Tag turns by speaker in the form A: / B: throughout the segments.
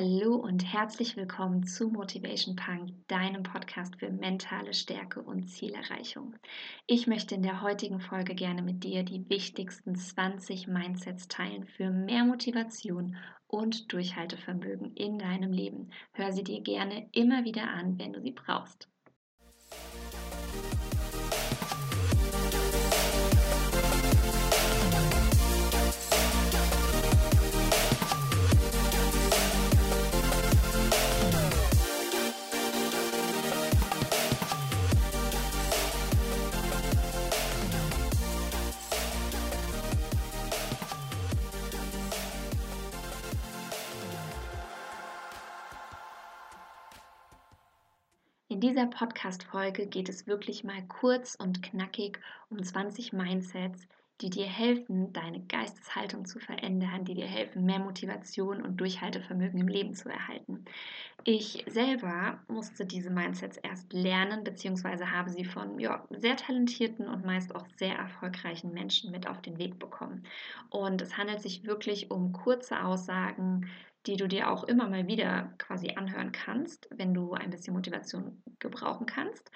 A: Hallo und herzlich willkommen zu Motivation Punk, deinem Podcast für mentale Stärke und Zielerreichung. Ich möchte in der heutigen Folge gerne mit dir die wichtigsten 20 Mindsets teilen für mehr Motivation und Durchhaltevermögen in deinem Leben. Hör sie dir gerne immer wieder an, wenn du sie brauchst. In dieser Podcast-Folge geht es wirklich mal kurz und knackig um 20 Mindsets, die dir helfen, deine Geisteshaltung zu verändern, die dir helfen, mehr Motivation und Durchhaltevermögen im Leben zu erhalten. Ich selber musste diese Mindsets erst lernen, beziehungsweise habe sie von ja, sehr talentierten und meist auch sehr erfolgreichen Menschen mit auf den Weg bekommen. Und es handelt sich wirklich um kurze Aussagen, die du dir auch immer mal wieder quasi anhören kannst, wenn du ein bisschen Motivation gebrauchen kannst.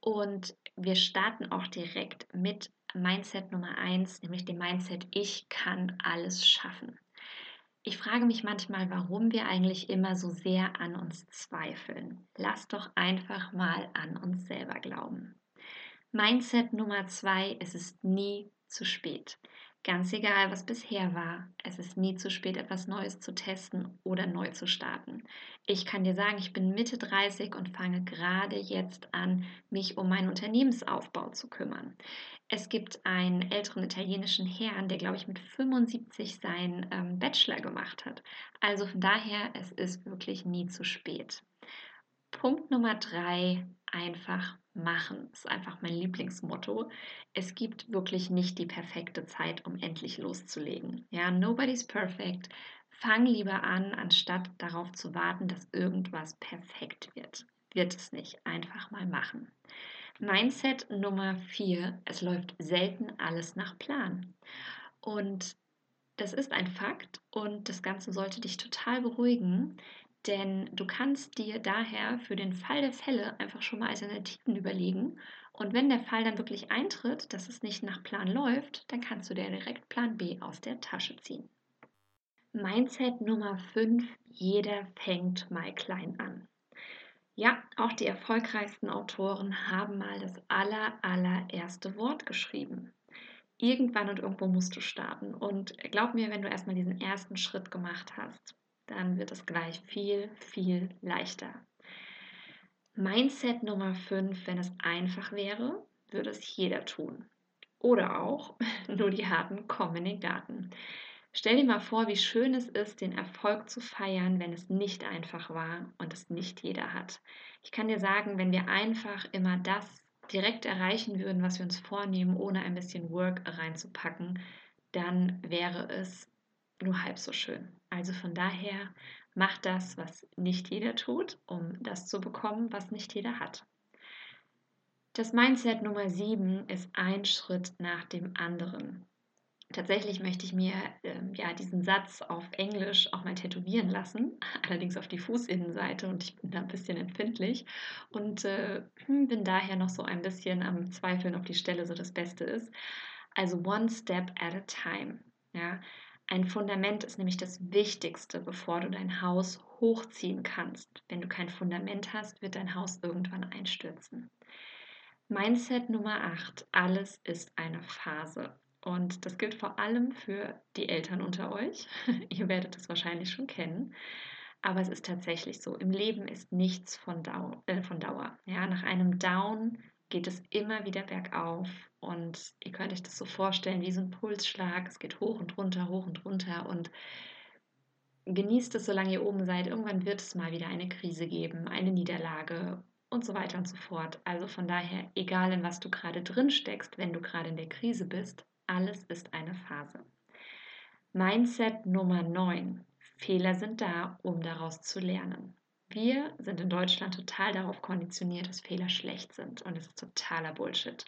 A: Und wir starten auch direkt mit Mindset Nummer 1, nämlich dem Mindset, ich kann alles schaffen. Ich frage mich manchmal, warum wir eigentlich immer so sehr an uns zweifeln. Lass doch einfach mal an uns selber glauben. Mindset Nummer 2, es ist nie zu spät. Ganz egal, was bisher war, es ist nie zu spät, etwas Neues zu testen oder neu zu starten. Ich kann dir sagen, ich bin Mitte 30 und fange gerade jetzt an, mich um meinen Unternehmensaufbau zu kümmern. Es gibt einen älteren italienischen Herrn, der, glaube ich, mit 75 seinen ähm, Bachelor gemacht hat. Also von daher, es ist wirklich nie zu spät. Punkt Nummer drei, einfach machen. Das ist einfach mein Lieblingsmotto. Es gibt wirklich nicht die perfekte Zeit, um endlich loszulegen. Ja, nobody's perfect. Fang lieber an, anstatt darauf zu warten, dass irgendwas perfekt wird. Wird es nicht. Einfach mal machen. Mindset Nummer vier. Es läuft selten alles nach Plan. Und das ist ein Fakt und das Ganze sollte dich total beruhigen, denn du kannst dir daher für den Fall der Fälle einfach schon mal Alternativen überlegen. Und wenn der Fall dann wirklich eintritt, dass es nicht nach Plan läuft, dann kannst du dir direkt Plan B aus der Tasche ziehen. Mindset Nummer 5. Jeder fängt mal klein an. Ja, auch die erfolgreichsten Autoren haben mal das aller, allererste Wort geschrieben. Irgendwann und irgendwo musst du starten. Und glaub mir, wenn du erstmal diesen ersten Schritt gemacht hast, dann wird es gleich viel, viel leichter. Mindset Nummer 5, wenn es einfach wäre, würde es jeder tun. Oder auch, nur die Harten kommen in den Garten. Stell dir mal vor, wie schön es ist, den Erfolg zu feiern, wenn es nicht einfach war und es nicht jeder hat. Ich kann dir sagen, wenn wir einfach immer das direkt erreichen würden, was wir uns vornehmen, ohne ein bisschen Work reinzupacken, dann wäre es nur halb so schön. Also von daher mach das, was nicht jeder tut, um das zu bekommen, was nicht jeder hat. Das Mindset Nummer 7 ist ein Schritt nach dem anderen. Tatsächlich möchte ich mir ähm, ja, diesen Satz auf Englisch auch mal tätowieren lassen, allerdings auf die Fußinnenseite und ich bin da ein bisschen empfindlich und äh, bin daher noch so ein bisschen am Zweifeln, ob die Stelle so das Beste ist. Also one step at a time. Ja, ein Fundament ist nämlich das Wichtigste, bevor du dein Haus hochziehen kannst. Wenn du kein Fundament hast, wird dein Haus irgendwann einstürzen. Mindset Nummer 8. Alles ist eine Phase. Und das gilt vor allem für die Eltern unter euch. Ihr werdet es wahrscheinlich schon kennen. Aber es ist tatsächlich so. Im Leben ist nichts von, Dauer. Äh, von Dauer. Ja, nach einem Down geht es immer wieder bergauf und ihr könnt euch das so vorstellen wie so ein Pulsschlag. Es geht hoch und runter, hoch und runter und genießt es, solange ihr oben seid. Irgendwann wird es mal wieder eine Krise geben, eine Niederlage und so weiter und so fort. Also von daher, egal in was du gerade drin steckst, wenn du gerade in der Krise bist, alles ist eine Phase. Mindset Nummer 9. Fehler sind da, um daraus zu lernen. Wir sind in Deutschland total darauf konditioniert, dass Fehler schlecht sind und es ist totaler Bullshit.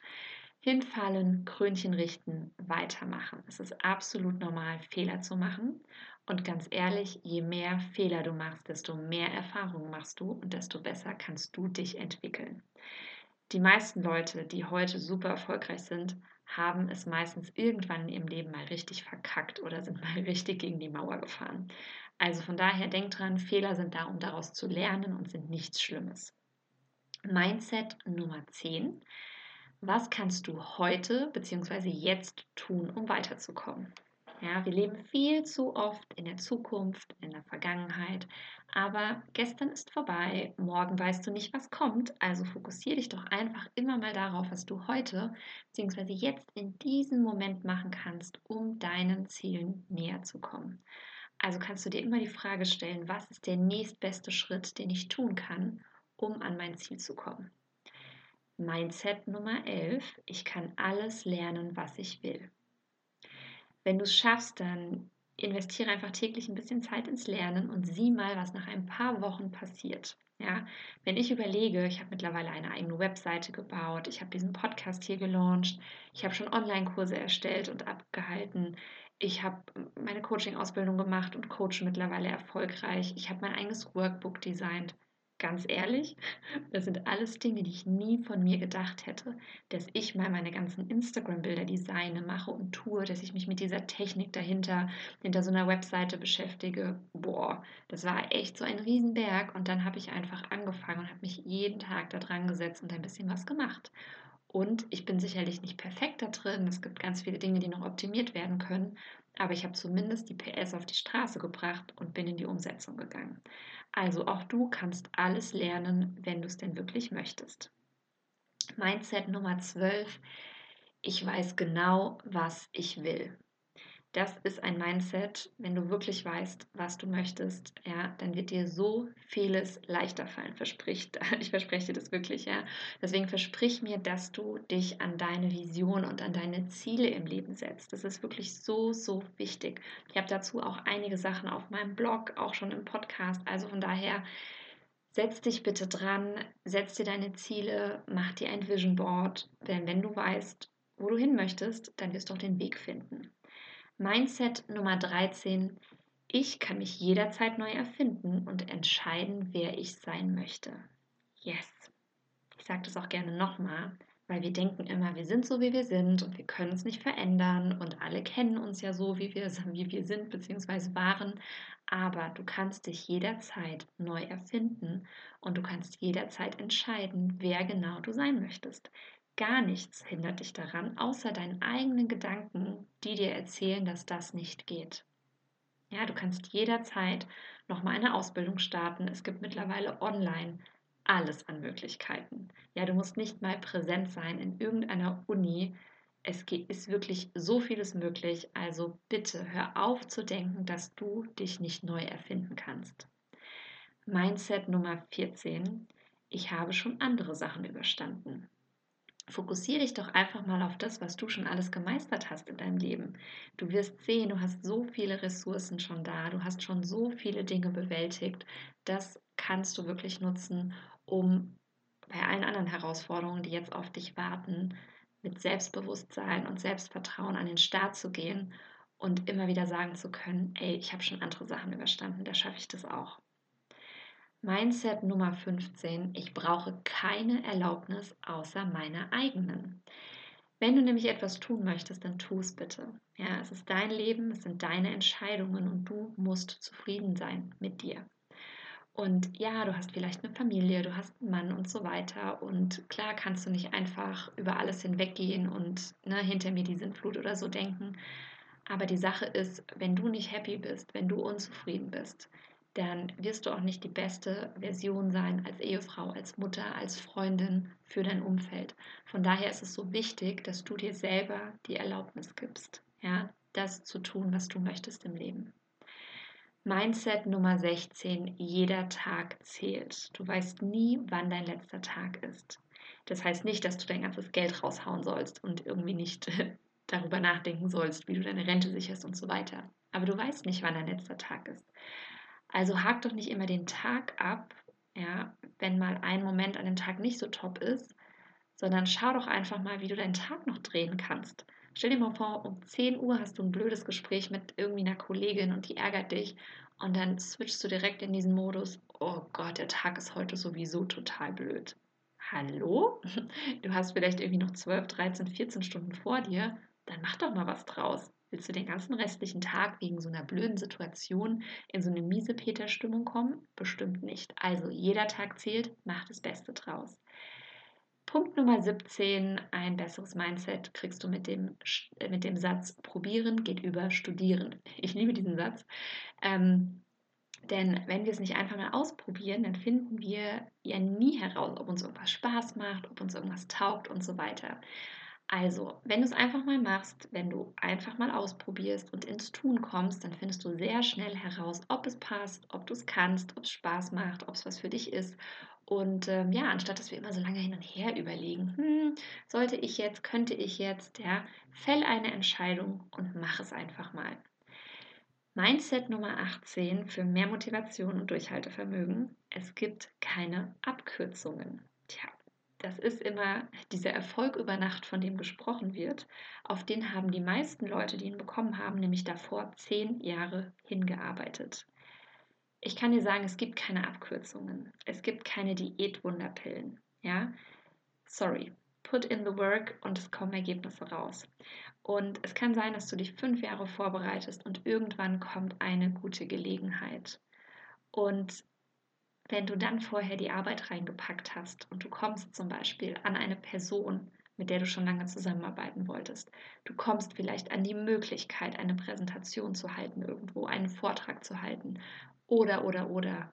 A: Hinfallen, Krönchen richten, weitermachen. Es ist absolut normal, Fehler zu machen Und ganz ehrlich, je mehr Fehler du machst, desto mehr Erfahrung machst du und desto besser kannst du dich entwickeln. Die meisten Leute, die heute super erfolgreich sind, haben es meistens irgendwann in ihrem Leben mal richtig verkackt oder sind mal richtig gegen die Mauer gefahren. Also von daher denk dran, Fehler sind da, um daraus zu lernen und sind nichts Schlimmes. Mindset Nummer 10. Was kannst du heute bzw. jetzt tun, um weiterzukommen? Ja, wir leben viel zu oft in der Zukunft, in der Vergangenheit, aber gestern ist vorbei, morgen weißt du nicht, was kommt, also fokussiere dich doch einfach immer mal darauf, was du heute bzw. jetzt in diesem Moment machen kannst, um deinen Zielen näher zu kommen. Also kannst du dir immer die Frage stellen, was ist der nächstbeste Schritt, den ich tun kann, um an mein Ziel zu kommen. Mindset Nummer 11, ich kann alles lernen, was ich will. Wenn du es schaffst, dann investiere einfach täglich ein bisschen Zeit ins Lernen und sieh mal, was nach ein paar Wochen passiert. Ja, wenn ich überlege, ich habe mittlerweile eine eigene Webseite gebaut, ich habe diesen Podcast hier gelauncht, ich habe schon Online-Kurse erstellt und abgehalten, ich habe meine Coaching-Ausbildung gemacht und coache mittlerweile erfolgreich, ich habe mein eigenes Workbook designt ganz ehrlich, das sind alles Dinge, die ich nie von mir gedacht hätte, dass ich mal meine ganzen Instagram-Bilder designe, mache und tue, dass ich mich mit dieser Technik dahinter, hinter so einer Webseite beschäftige. Boah, das war echt so ein Riesenberg und dann habe ich einfach angefangen und habe mich jeden Tag da dran gesetzt und ein bisschen was gemacht. Und ich bin sicherlich nicht perfekt da drin. Es gibt ganz viele Dinge, die noch optimiert werden können. Aber ich habe zumindest die PS auf die Straße gebracht und bin in die Umsetzung gegangen. Also auch du kannst alles lernen, wenn du es denn wirklich möchtest. Mindset Nummer 12. Ich weiß genau, was ich will. Das ist ein Mindset, wenn du wirklich weißt, was du möchtest, ja, dann wird dir so vieles leichter fallen, verspricht. Ich verspreche dir das wirklich, ja. Deswegen versprich mir, dass du dich an deine Vision und an deine Ziele im Leben setzt. Das ist wirklich so, so wichtig. Ich habe dazu auch einige Sachen auf meinem Blog, auch schon im Podcast. Also von daher, setz dich bitte dran, setz dir deine Ziele, mach dir ein Vision Board, denn wenn du weißt, wo du hin möchtest, dann wirst du auch den Weg finden. Mindset Nummer 13. Ich kann mich jederzeit neu erfinden und entscheiden, wer ich sein möchte. Yes. Ich sage das auch gerne nochmal, weil wir denken immer, wir sind so, wie wir sind und wir können uns nicht verändern und alle kennen uns ja so, wie wir, wie wir sind bzw. waren. Aber du kannst dich jederzeit neu erfinden und du kannst jederzeit entscheiden, wer genau du sein möchtest. Gar nichts hindert dich daran, außer deinen eigenen Gedanken, die dir erzählen, dass das nicht geht. Ja, du kannst jederzeit nochmal eine Ausbildung starten. Es gibt mittlerweile online alles an Möglichkeiten. Ja, du musst nicht mal präsent sein in irgendeiner Uni. Es ist wirklich so vieles möglich. Also bitte hör auf zu denken, dass du dich nicht neu erfinden kannst. Mindset Nummer 14. Ich habe schon andere Sachen überstanden. Fokussiere dich doch einfach mal auf das, was du schon alles gemeistert hast in deinem Leben. Du wirst sehen, du hast so viele Ressourcen schon da, du hast schon so viele Dinge bewältigt. Das kannst du wirklich nutzen, um bei allen anderen Herausforderungen, die jetzt auf dich warten, mit Selbstbewusstsein und Selbstvertrauen an den Start zu gehen und immer wieder sagen zu können, ey, ich habe schon andere Sachen überstanden, da schaffe ich das auch. Mindset Nummer 15. Ich brauche keine Erlaubnis außer meiner eigenen. Wenn du nämlich etwas tun möchtest, dann tu es bitte. Ja, es ist dein Leben, es sind deine Entscheidungen und du musst zufrieden sein mit dir. Und ja, du hast vielleicht eine Familie, du hast einen Mann und so weiter. Und klar kannst du nicht einfach über alles hinweggehen und ne, hinter mir die Sintflut oder so denken. Aber die Sache ist, wenn du nicht happy bist, wenn du unzufrieden bist, dann wirst du auch nicht die beste Version sein als Ehefrau, als Mutter, als Freundin für dein Umfeld. Von daher ist es so wichtig, dass du dir selber die Erlaubnis gibst, ja, das zu tun, was du möchtest im Leben. Mindset Nummer 16. Jeder Tag zählt. Du weißt nie, wann dein letzter Tag ist. Das heißt nicht, dass du dein ganzes Geld raushauen sollst und irgendwie nicht darüber nachdenken sollst, wie du deine Rente sicherst und so weiter. Aber du weißt nicht, wann dein letzter Tag ist. Also hak doch nicht immer den Tag ab, ja, wenn mal ein Moment an dem Tag nicht so top ist, sondern schau doch einfach mal, wie du deinen Tag noch drehen kannst. Stell dir mal vor, um 10 Uhr hast du ein blödes Gespräch mit irgendwie einer Kollegin und die ärgert dich und dann switchst du direkt in diesen Modus, oh Gott, der Tag ist heute sowieso total blöd. Hallo? Du hast vielleicht irgendwie noch 12, 13, 14 Stunden vor dir, dann mach doch mal was draus. Willst du den ganzen restlichen Tag wegen so einer blöden Situation in so eine miese Peter-Stimmung kommen? Bestimmt nicht. Also jeder Tag zählt, mach das Beste draus. Punkt Nummer 17, ein besseres Mindset kriegst du mit dem, äh, mit dem Satz, probieren geht über studieren. Ich liebe diesen Satz. Ähm, denn wenn wir es nicht einfach mal ausprobieren, dann finden wir ja nie heraus, ob uns irgendwas Spaß macht, ob uns irgendwas taugt und so weiter. Also, wenn du es einfach mal machst, wenn du einfach mal ausprobierst und ins Tun kommst, dann findest du sehr schnell heraus, ob es passt, ob du es kannst, ob es Spaß macht, ob es was für dich ist. Und ähm, ja, anstatt dass wir immer so lange hin und her überlegen, hm, sollte ich jetzt, könnte ich jetzt, ja, fäll eine Entscheidung und mach es einfach mal. Mindset Nummer 18 für mehr Motivation und Durchhaltevermögen. Es gibt keine Abkürzungen. Tja, das ist immer dieser Erfolg über Nacht, von dem gesprochen wird. Auf den haben die meisten Leute, die ihn bekommen haben, nämlich davor zehn Jahre hingearbeitet. Ich kann dir sagen, es gibt keine Abkürzungen. Es gibt keine Diätwunderpillen. Ja, sorry. Put in the work und es kommen Ergebnisse raus. Und es kann sein, dass du dich fünf Jahre vorbereitest und irgendwann kommt eine gute Gelegenheit. Und wenn du dann vorher die Arbeit reingepackt hast und du kommst zum Beispiel an eine Person, mit der du schon lange zusammenarbeiten wolltest, du kommst vielleicht an die Möglichkeit, eine Präsentation zu halten irgendwo, einen Vortrag zu halten oder, oder, oder,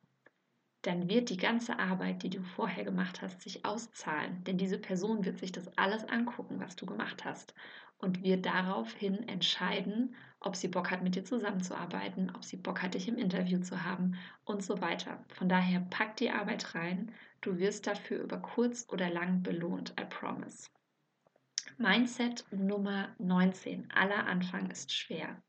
A: dann wird die ganze Arbeit, die du vorher gemacht hast, sich auszahlen. Denn diese Person wird sich das alles angucken, was du gemacht hast und wird daraufhin entscheiden, ob sie Bock hat, mit dir zusammenzuarbeiten, ob sie Bock hat, dich im Interview zu haben und so weiter. Von daher pack die Arbeit rein. Du wirst dafür über kurz oder lang belohnt. I promise. Mindset Nummer 19. Aller Anfang ist schwer.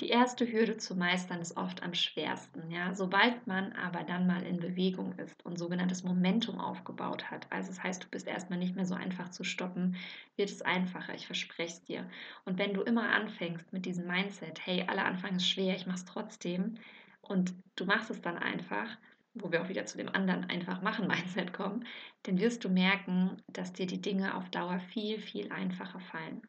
A: Die erste Hürde zu meistern ist oft am schwersten. Ja? Sobald man aber dann mal in Bewegung ist und sogenanntes Momentum aufgebaut hat, also das heißt, du bist erstmal nicht mehr so einfach zu stoppen, wird es einfacher, ich verspreche es dir. Und wenn du immer anfängst mit diesem Mindset, hey, aller Anfang ist schwer, ich mache es trotzdem und du machst es dann einfach, wo wir auch wieder zu dem anderen einfach machen Mindset kommen, dann wirst du merken, dass dir die Dinge auf Dauer viel, viel einfacher fallen.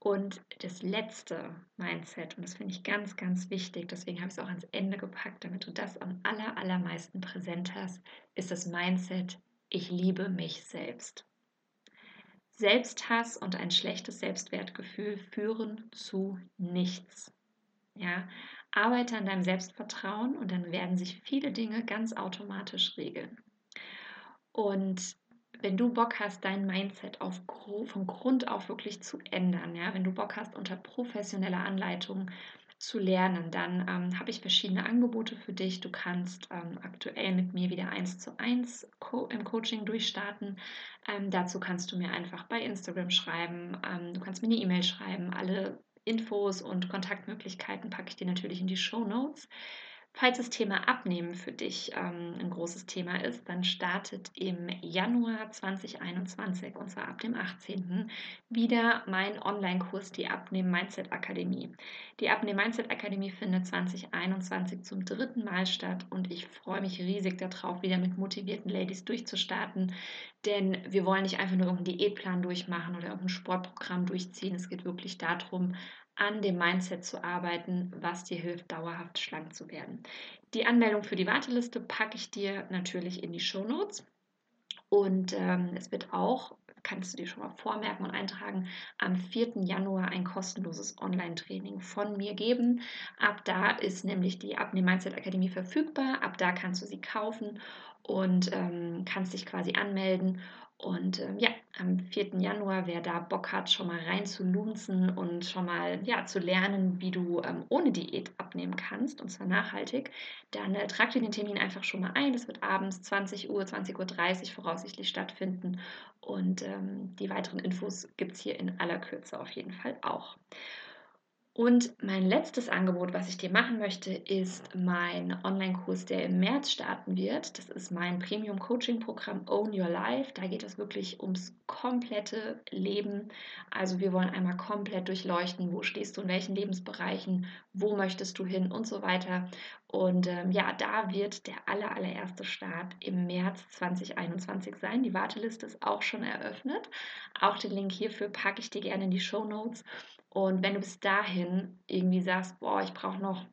A: Und das letzte Mindset, und das finde ich ganz, ganz wichtig, deswegen habe ich es auch ans Ende gepackt, damit du das am aller, allermeisten präsent hast, ist das Mindset, ich liebe mich selbst. Selbsthass und ein schlechtes Selbstwertgefühl führen zu nichts. Ja, arbeite an deinem Selbstvertrauen und dann werden sich viele Dinge ganz automatisch regeln. Und wenn du Bock hast, dein Mindset auf, von Grund auf wirklich zu ändern, ja, wenn du Bock hast, unter professioneller Anleitung zu lernen, dann ähm, habe ich verschiedene Angebote für dich. Du kannst ähm, aktuell mit mir wieder eins zu eins Co im Coaching durchstarten. Ähm, dazu kannst du mir einfach bei Instagram schreiben. Ähm, du kannst mir eine E-Mail schreiben. Alle Infos und Kontaktmöglichkeiten packe ich dir natürlich in die Show Notes. Falls das Thema Abnehmen für dich ähm, ein großes Thema ist, dann startet im Januar 2021, und zwar ab dem 18. wieder mein Online-Kurs, die Abnehmen Mindset Akademie. Die Abnehmen Mindset Akademie findet 2021 zum dritten Mal statt und ich freue mich riesig darauf, wieder mit motivierten Ladies durchzustarten, denn wir wollen nicht einfach nur irgendeinen Diätplan durchmachen oder irgendein Sportprogramm durchziehen. Es geht wirklich darum, an dem Mindset zu arbeiten, was dir hilft, dauerhaft schlank zu werden. Die Anmeldung für die Warteliste packe ich dir natürlich in die Show Notes. Und ähm, es wird auch, kannst du dir schon mal vormerken und eintragen, am 4. Januar ein kostenloses Online-Training von mir geben. Ab da ist nämlich die Abnehm Mindset Akademie verfügbar. Ab da kannst du sie kaufen und ähm, kannst dich quasi anmelden und ähm, ja, am 4. Januar, wer da Bock hat, schon mal rein zu lunzen und schon mal ja, zu lernen, wie du ähm, ohne Diät abnehmen kannst, und zwar nachhaltig, dann äh, trag dir den Termin einfach schon mal ein. Das wird abends 20 Uhr, 20.30 Uhr voraussichtlich stattfinden. Und ähm, die weiteren Infos gibt es hier in aller Kürze auf jeden Fall auch. Und mein letztes Angebot, was ich dir machen möchte, ist mein Online-Kurs, der im März starten wird. Das ist mein Premium-Coaching-Programm Own Your Life. Da geht es wirklich ums komplette Leben. Also wir wollen einmal komplett durchleuchten, wo stehst du in welchen Lebensbereichen, wo möchtest du hin und so weiter. Und ähm, ja, da wird der aller, allererste Start im März 2021 sein. Die Warteliste ist auch schon eröffnet. Auch den Link hierfür packe ich dir gerne in die Show Notes. Und wenn du bis dahin irgendwie sagst, boah, ich brauche noch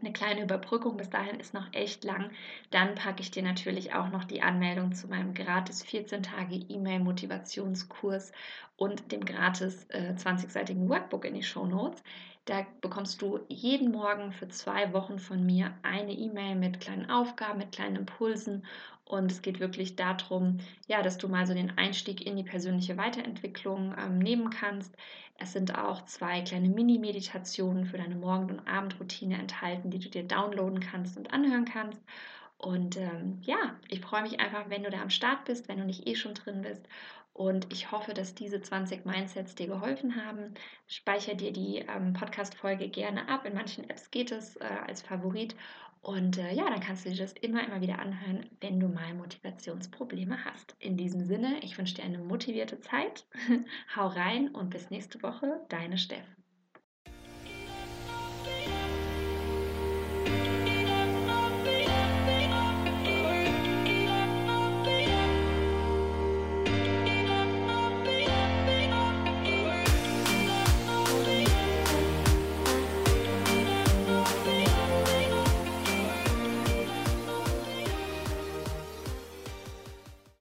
A: eine kleine Überbrückung, bis dahin ist noch echt lang, dann packe ich dir natürlich auch noch die Anmeldung zu meinem gratis 14 Tage E-Mail-Motivationskurs und dem gratis äh, 20-seitigen Workbook in die Show Notes. Da bekommst du jeden Morgen für zwei Wochen von mir eine E-Mail mit kleinen Aufgaben, mit kleinen Impulsen. Und es geht wirklich darum, ja, dass du mal so den Einstieg in die persönliche Weiterentwicklung ähm, nehmen kannst. Es sind auch zwei kleine Mini-Meditationen für deine Morgen- und Abendroutine enthalten, die du dir downloaden kannst und anhören kannst. Und ähm, ja, ich freue mich einfach, wenn du da am Start bist, wenn du nicht eh schon drin bist. Und ich hoffe, dass diese 20 Mindsets dir geholfen haben. Speicher dir die ähm, Podcast-Folge gerne ab. In manchen Apps geht es äh, als Favorit. Und äh, ja, dann kannst du dir das immer, immer wieder anhören, wenn du mal Motivationsprobleme hast. In diesem Sinne, ich wünsche dir eine motivierte Zeit. Hau rein und bis nächste Woche, deine Steff.